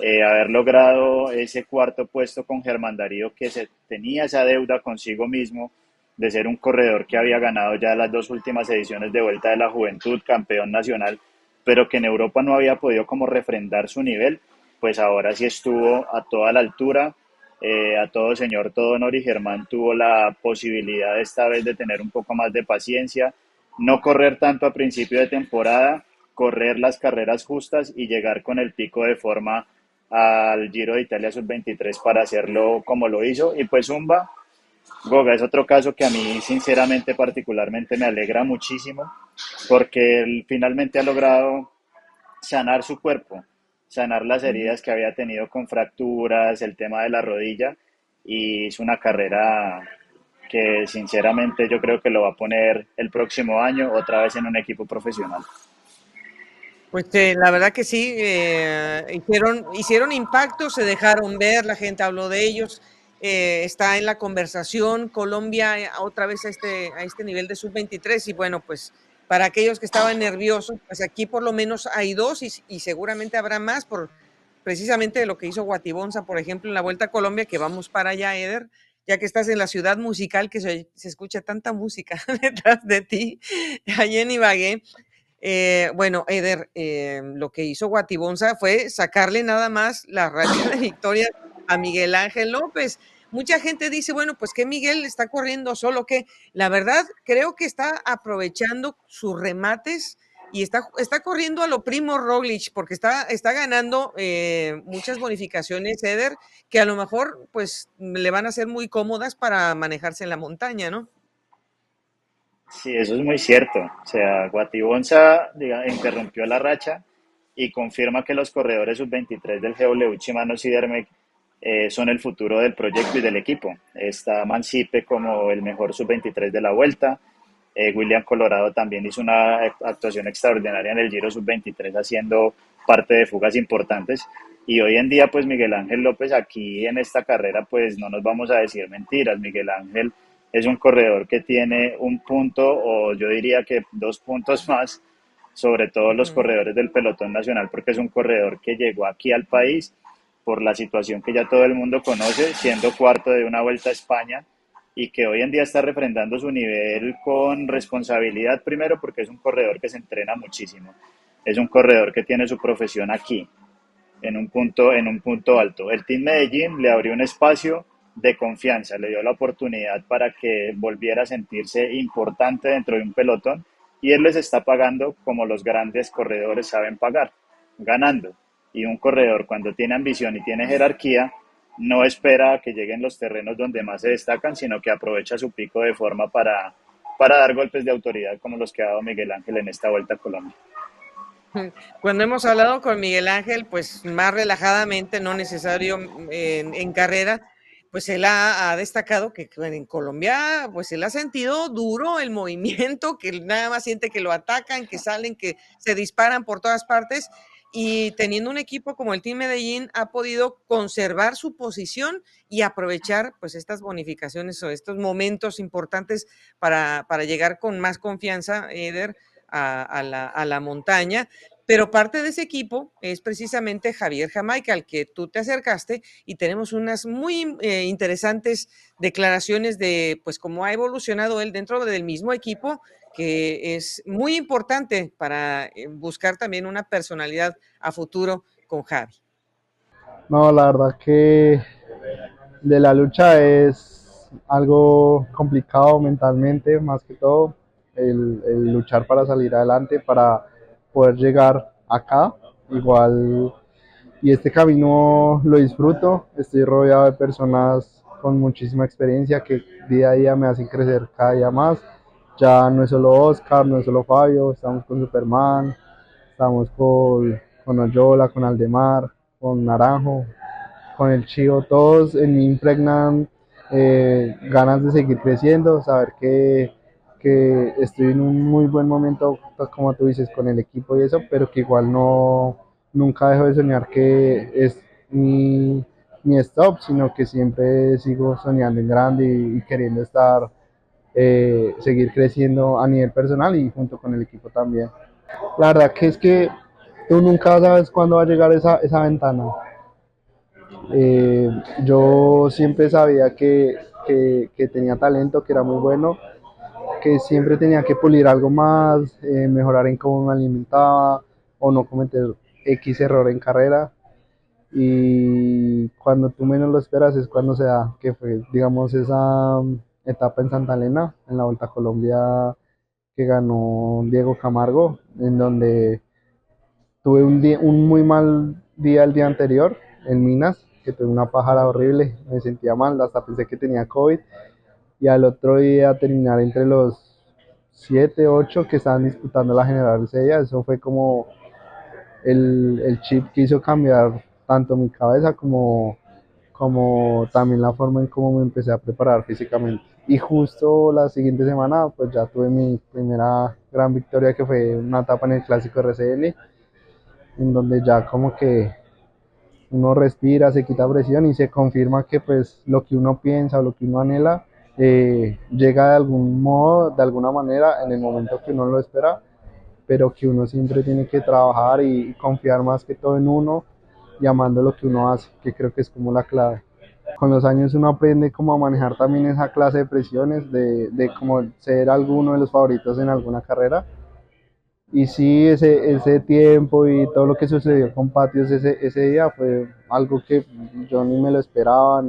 [SPEAKER 4] Eh, haber logrado ese cuarto puesto con Germán Darío, que se, tenía esa deuda consigo mismo de ser un corredor que había ganado ya las dos últimas ediciones de Vuelta de la Juventud, campeón nacional, pero que en Europa no había podido como refrendar su nivel, pues ahora sí estuvo a toda la altura, eh, a todo señor, todo honor y Germán tuvo la posibilidad esta vez de tener un poco más de paciencia, no correr tanto a principio de temporada, correr las carreras justas y llegar con el pico de forma al Giro de Italia sub-23 para hacerlo como lo hizo. Y pues Zumba, Goga es otro caso que a mí sinceramente particularmente me alegra muchísimo porque él finalmente ha logrado sanar su cuerpo, sanar las heridas que había tenido con fracturas, el tema de la rodilla y es una carrera que sinceramente yo creo que lo va a poner el próximo año otra vez en un equipo profesional.
[SPEAKER 2] Pues eh, la verdad que sí, eh, hicieron, hicieron impacto, se dejaron ver, la gente habló de ellos. eh, está en la conversación Colombia otra vez a este, a este nivel de sub-23 y bueno, pues para aquellos que estaban nerviosos, pues aquí por lo menos hay dos y, seguramente habrá más por precisamente lo que hizo Guatibonza, por ejemplo, en la Vuelta a Colombia, que vamos para allá, Eder, ya que estás en la ciudad musical, que se, escucha tanta música detrás de ti, allí en Ibagué. Eh, bueno, Eder, eh, lo que hizo Guatibonza fue sacarle nada más la racha de victoria a Miguel Ángel López. Mucha gente dice, bueno, pues que Miguel está corriendo solo, que la verdad creo que está aprovechando sus remates y está, está corriendo a lo primo Roglic porque está, está ganando eh, muchas bonificaciones, Eder, que a lo mejor pues le van a ser muy cómodas para manejarse en la montaña, ¿no?
[SPEAKER 4] Sí, eso es muy cierto. O sea, Guatibonza interrumpió la racha y confirma que los corredores sub-23 del GW Chimano Sidermec eh, son el futuro del proyecto y del equipo. Está Mancipe como el mejor sub-23 de la vuelta. Eh, William Colorado también hizo una actuación extraordinaria en el Giro Sub-23 haciendo parte de fugas importantes. Y hoy en día, pues Miguel Ángel López aquí en esta carrera, pues no nos vamos a decir mentiras. Miguel Ángel es un corredor que tiene un punto o yo diría que dos puntos más sobre todos los corredores del pelotón nacional porque es un corredor que llegó aquí al país por la situación que ya todo el mundo conoce, siendo cuarto de una vuelta a España y que hoy en día está refrendando su nivel con responsabilidad, primero porque es un corredor que se entrena muchísimo, es un corredor que tiene su profesión aquí, en un punto, en un punto alto. El Team Medellín le abrió un espacio de confianza, le dio la oportunidad para que volviera a sentirse importante dentro de un pelotón y él les está pagando como los grandes corredores saben pagar, ganando. Y un corredor cuando tiene ambición y tiene jerarquía, no espera que lleguen los terrenos donde más se destacan, sino que aprovecha su pico de forma para, para dar golpes de autoridad como los que ha dado Miguel Ángel en esta vuelta a Colombia.
[SPEAKER 2] Cuando hemos hablado con Miguel Ángel, pues más relajadamente, no necesario en, carrera, pues él ha, destacado que en Colombia, pues él ha sentido duro el movimiento, que nada más siente que lo atacan, que salen, que se disparan por todas partes y teniendo un equipo como el Team Medellín ha podido conservar su posición y aprovechar pues estas bonificaciones o estos momentos importantes para, llegar con más confianza, Eder, a, la, montaña. Pero parte de ese equipo es precisamente Javier Jamaica, al que tú te acercaste y tenemos unas muy eh, interesantes declaraciones de pues cómo ha evolucionado él dentro del mismo equipo que es muy importante para eh, buscar también una personalidad a futuro con Javi.
[SPEAKER 5] No, la verdad que de la lucha es algo complicado mentalmente, más que todo, el, luchar para salir adelante, para poder llegar acá. Igual, y este camino lo disfruto, estoy rodeado de personas con muchísima experiencia que día a día me hacen crecer cada día más ya no es solo Oscar, no es solo Fabio, estamos con Superman, estamos con, con Oyola, con Aldemar, con Naranjo, con el Chivo, todos en mí impregnan eh, ganas de seguir creciendo, saber que, que, estoy en un muy buen momento, pues, como tú dices, con el equipo y eso, pero que igual no, nunca dejo de soñar que es mi, mi stop, sino que siempre sigo soñando en grande y queriendo estar eh, seguir creciendo a nivel personal y junto con el equipo también. La verdad que es que tú nunca sabes cuándo va a llegar esa, esa ventana. Eh, yo siempre sabía que, que, tenía talento, que era muy bueno, que siempre tenía que pulir algo más, eh, mejorar en cómo me alimentaba o no cometer X error en carrera. Y cuando tú menos lo esperas es cuando se da, que fue, digamos, esa etapa en Santa Elena, en la Vuelta a Colombia que ganó Diego Camargo, en donde tuve un, día, un muy mal día el día anterior en Minas, que tuve una pájara horrible, me sentía mal, hasta pensé que tenía COVID, y al otro día terminar entre los 7, 8 que estaban disputando la General Sella, eso fue como el, el chip que hizo cambiar tanto mi cabeza como, como también la forma en cómo me empecé a preparar físicamente. Y justo la siguiente semana, pues ya tuve mi primera gran victoria que fue una etapa en el clásico RCN, en donde ya como que uno respira, se quita presión y se confirma que pues lo que uno piensa o lo que uno anhela eh, llega de algún modo, de alguna manera, en el momento que uno lo espera, pero que uno siempre tiene que trabajar y confiar más que todo en uno y amando lo que uno hace, que creo que es como la clave. Con los años uno aprende cómo a manejar también esa clase de presiones, de, de como ser alguno de los favoritos en alguna carrera. Y sí, ese, ese tiempo y todo lo que sucedió con Patios ese, ese día fue algo que yo ni me lo esperaba,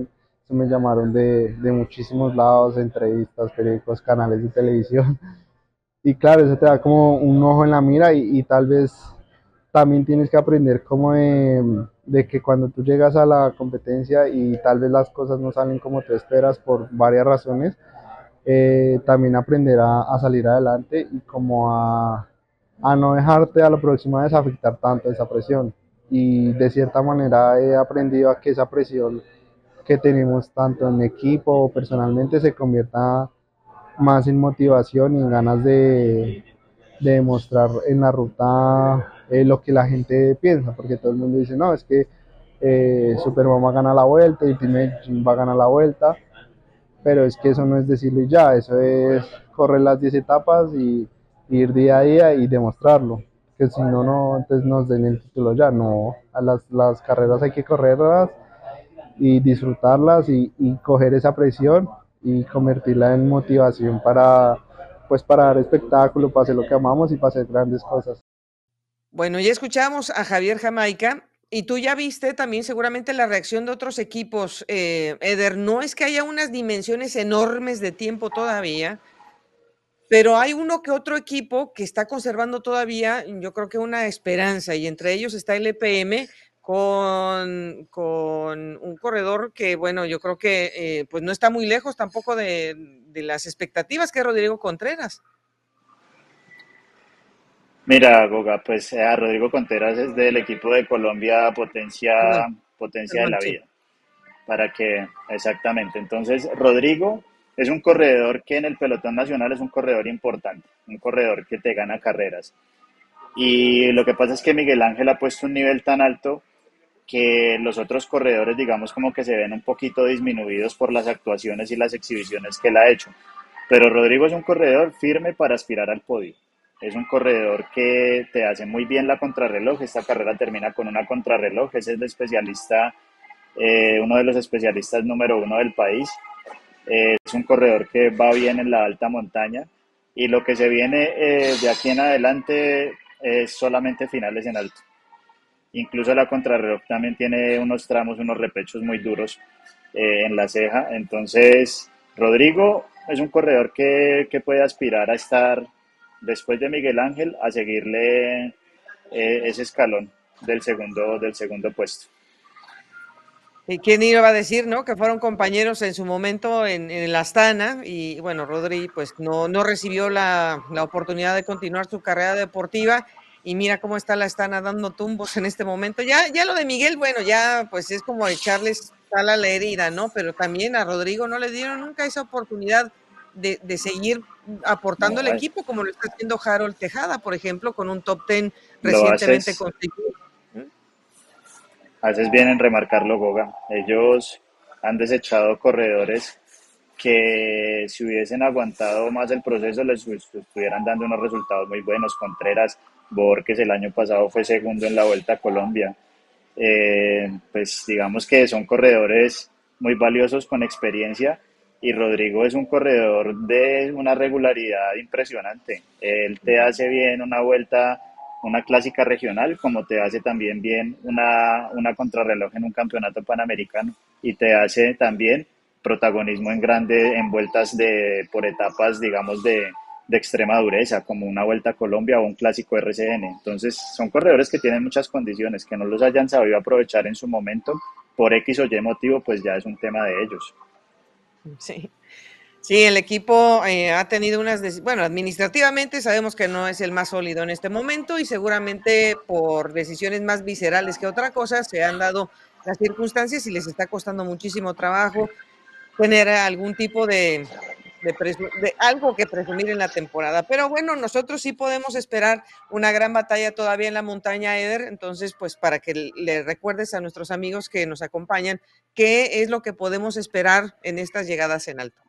[SPEAKER 5] me llamaron de, de muchísimos lados, entrevistas, periódicos, canales de televisión. Y claro, eso te da como un ojo en la mira y, tal vez también tienes que aprender como de, de, que cuando tú llegas a la competencia y tal vez las cosas no salen como tú esperas por varias razones, eh, también aprender a, a, salir adelante y como a, a no dejarte a la próxima vez afectar tanto esa presión. Y de cierta manera he aprendido a que esa presión que tenemos tanto en equipo o personalmente se convierta más en motivación y en ganas de, de demostrar en la ruta eh, lo que la gente piensa, porque todo el mundo dice, no, es que eh, Superman va a ganar la vuelta y Team va a ganar la vuelta, pero es que eso no es decirlo y ya, eso es correr las 10 etapas y, ir día a día y demostrarlo, que si no, no, entonces nos den el título ya, no, a las, las carreras hay que correrlas y disfrutarlas y, y, coger esa presión y convertirla en motivación para pues para dar espectáculo, para hacer lo que amamos y para hacer grandes cosas.
[SPEAKER 2] Bueno, ya escuchamos a Javier Jamaica y tú ya viste también seguramente la reacción de otros equipos. Eh, Eder, no es que haya unas dimensiones enormes de tiempo todavía, pero hay uno que otro equipo que está conservando todavía, yo creo que una esperanza, y entre ellos está el EPM, con, con, un corredor que, bueno, yo creo que eh, pues no está muy lejos tampoco de, de, las expectativas que es Rodrigo Contreras.
[SPEAKER 4] Mira, Goga, pues a Rodrigo Contreras es del equipo de Colombia Potencia, Potencia de la Vida. Para que, exactamente. Entonces, Rodrigo es un corredor que en el pelotón nacional es un corredor importante, un corredor que te gana carreras. Y lo que pasa es que Miguel Ángel ha puesto un nivel tan alto que los otros corredores, digamos, como que se ven un poquito disminuidos por las actuaciones y las exhibiciones que él ha hecho. Pero Rodrigo es un corredor firme para aspirar al podio. Es un corredor que te hace muy bien la contrarreloj. Esta carrera termina con una contrarreloj. Es el especialista, eh, uno de los especialistas número uno del país. Eh, es un corredor que va bien en la alta montaña. Y lo que se viene eh, de aquí en adelante es solamente finales en alto. Incluso la contrarreloj también tiene unos tramos, unos repechos muy duros eh, en la ceja. Entonces, Rodrigo es un corredor que, que, puede aspirar a estar, después de Miguel Ángel, a seguirle eh, ese escalón del segundo, del segundo puesto.
[SPEAKER 2] ¿Y quién iba a decir, no? Que fueron compañeros en su momento en, en el Astana y bueno, Rodri pues no, no recibió la, la oportunidad de continuar su carrera deportiva y mira cómo está la están dando tumbos en este momento. Ya, ya lo de Miguel, bueno, ya pues es como echarles sal a la herida, ¿no? Pero también a Rodrigo no le dieron nunca esa oportunidad de, de seguir aportando al equipo, como lo está haciendo Harold Tejada, por ejemplo, con un top ten recientemente constituido.
[SPEAKER 4] Haces bien en remarcarlo, Goga. Ellos han desechado corredores que si hubiesen aguantado más el proceso les estuvieran dando unos resultados muy buenos. Contreras Borges el año pasado fue segundo en la Vuelta a Colombia. Eh, pues digamos que son corredores muy valiosos con experiencia y Rodrigo es un corredor de una regularidad impresionante. Él te hace bien una vuelta, una clásica regional, como te hace también bien una, una contrarreloj en un campeonato panamericano y te hace también protagonismo en grande en vueltas de por etapas, digamos, de, de extrema dureza, como una Vuelta a Colombia o un clásico RCN. Entonces, son corredores que tienen muchas condiciones, que no los hayan sabido aprovechar en su momento, por X o Y motivo, pues ya es un tema de ellos.
[SPEAKER 2] Sí. Sí, el equipo eh, ha tenido unas, bueno, administrativamente sabemos que no es el más sólido en este momento y seguramente por decisiones más viscerales que otra cosa se han dado las circunstancias y les está costando muchísimo trabajo tener algún tipo de, de, algo que presumir en la temporada. Pero bueno, nosotros sí podemos esperar una gran batalla todavía en la montaña Eder, entonces pues para que le recuerdes a nuestros amigos que nos acompañan qué es lo que podemos esperar en estas llegadas en alto.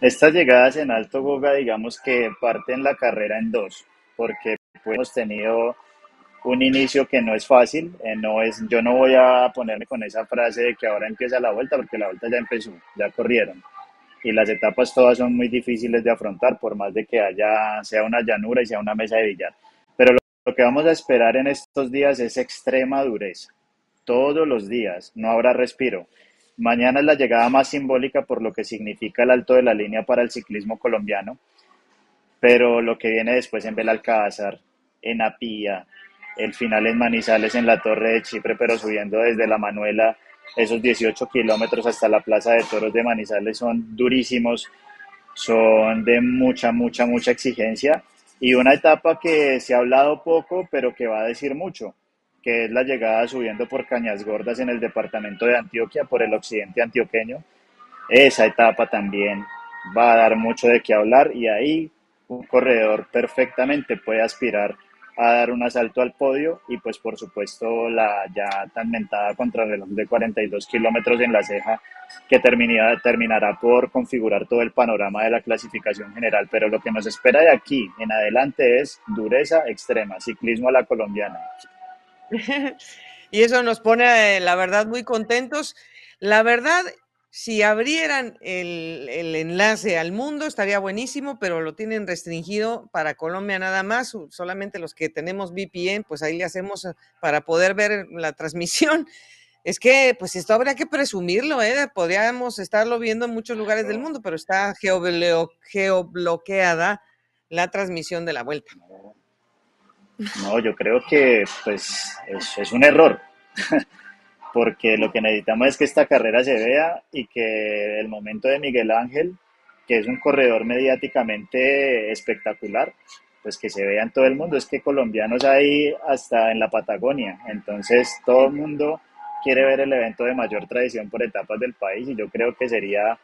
[SPEAKER 4] Estas llegadas en alto, Goga, digamos que parten la carrera en dos, porque hemos tenido un inicio que no es fácil, eh, no es, yo no voy a ponerme con esa frase de que ahora empieza la vuelta, porque la vuelta ya empezó, ya corrieron. Y las etapas todas son muy difíciles de afrontar, por más de que haya, sea una llanura y sea una mesa de billar. Pero lo que vamos a esperar en estos días es extrema dureza. Todos los días, no habrá respiro. Mañana es la llegada más simbólica por lo que significa el alto de la línea para el ciclismo colombiano, pero lo que viene después en Belalcázar, en Apía, el final en Manizales, en la Torre de Chipre, pero subiendo desde la Manuela, esos 18 kilómetros hasta la Plaza de Toros de Manizales son durísimos, son de mucha, mucha, mucha exigencia y una etapa que se ha hablado poco, pero que va a decir mucho, que es la llegada subiendo por Cañas Gordas en el departamento de Antioquia, por el occidente antioqueño. Esa etapa también va a dar mucho de qué hablar y ahí un corredor perfectamente puede aspirar a dar un asalto al podio y pues por supuesto la ya tan mentada contrarreloj de 42 kilómetros en la ceja que terminará, terminará por configurar todo el panorama de la clasificación general. Pero lo que nos espera de aquí en adelante es dureza extrema, ciclismo a la colombiana.
[SPEAKER 2] y eso nos pone, eh, la verdad, muy contentos. La verdad, si abrieran el, enlace al mundo estaría buenísimo, pero lo tienen restringido para Colombia nada más, solamente los que tenemos VPN, pues ahí le hacemos eh, para poder ver la transmisión. Es que, pues esto habría que presumirlo, ¿eh? Podríamos estarlo viendo en muchos lugares del mundo, pero está geobloqueada la transmisión de la vuelta.
[SPEAKER 4] No, yo creo que pues es, es un error. porque lo que necesitamos es que esta carrera se vea y que el momento de Miguel Ángel, que es un corredor mediáticamente espectacular, pues que se vea en todo el mundo. Es que colombianos hay hasta en la Patagonia, entonces todo el mundo quiere ver el evento de mayor tradición por etapas del país y yo creo que sería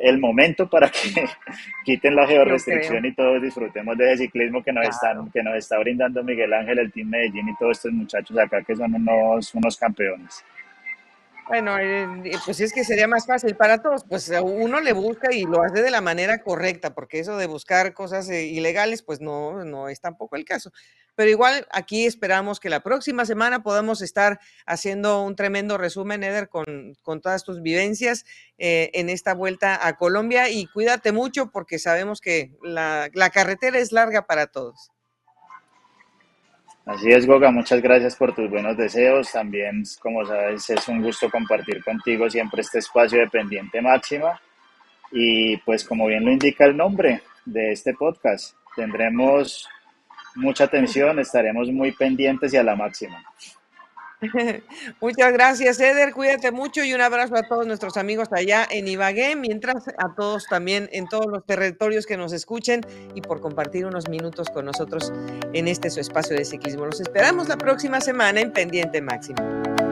[SPEAKER 4] el momento para que quiten la georrestricción y todos disfrutemos de ese ciclismo que nos, están, que nos está brindando Miguel Ángel, el Team Medellín y todos estos muchachos acá que son unos, unos campeones.
[SPEAKER 2] Bueno, eh, pues es que sería más fácil para todos, pues uno le busca y lo hace de la manera correcta, porque eso de buscar cosas eh, ilegales, pues no, no es tampoco el caso. Pero igual aquí esperamos que la próxima semana podamos estar haciendo un tremendo resumen, Eder, con, con todas tus vivencias eh, en esta vuelta a Colombia y cuídate mucho porque sabemos que la, la carretera es larga para todos.
[SPEAKER 4] Así es, Goga, muchas gracias por tus buenos deseos. También, como sabes, es un gusto compartir contigo siempre este espacio de pendiente máxima. Y pues como bien lo indica el nombre de este podcast, tendremos mucha atención, estaremos muy pendientes y a la máxima.
[SPEAKER 2] Muchas gracias, Eder. Cuídate mucho y un abrazo a todos nuestros amigos allá en Ibagué, mientras a todos también en todos los territorios que nos escuchen y por compartir unos minutos con nosotros en este su espacio de ciclismo. Los esperamos la próxima semana en Pendiente Máximo.